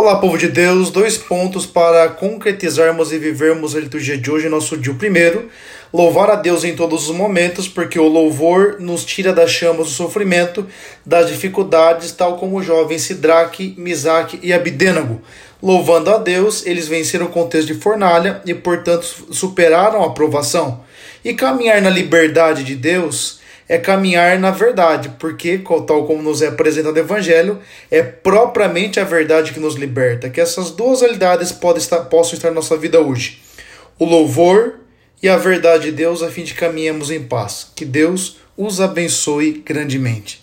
Olá, povo de Deus. Dois pontos para concretizarmos e vivermos a liturgia de hoje, nosso dia. O primeiro, louvar a Deus em todos os momentos, porque o louvor nos tira das chamas do sofrimento, das dificuldades, tal como o jovem Sidraque, Misaque e Abidênago. Louvando a Deus, eles venceram o contexto de fornalha e, portanto, superaram a provação. E caminhar na liberdade de Deus é caminhar na verdade, porque, tal como nos é apresentado o Evangelho, é propriamente a verdade que nos liberta. Que essas duas realidades podem estar, possam estar na nossa vida hoje: o louvor e a verdade de Deus, a fim de caminhamos em paz. Que Deus os abençoe grandemente.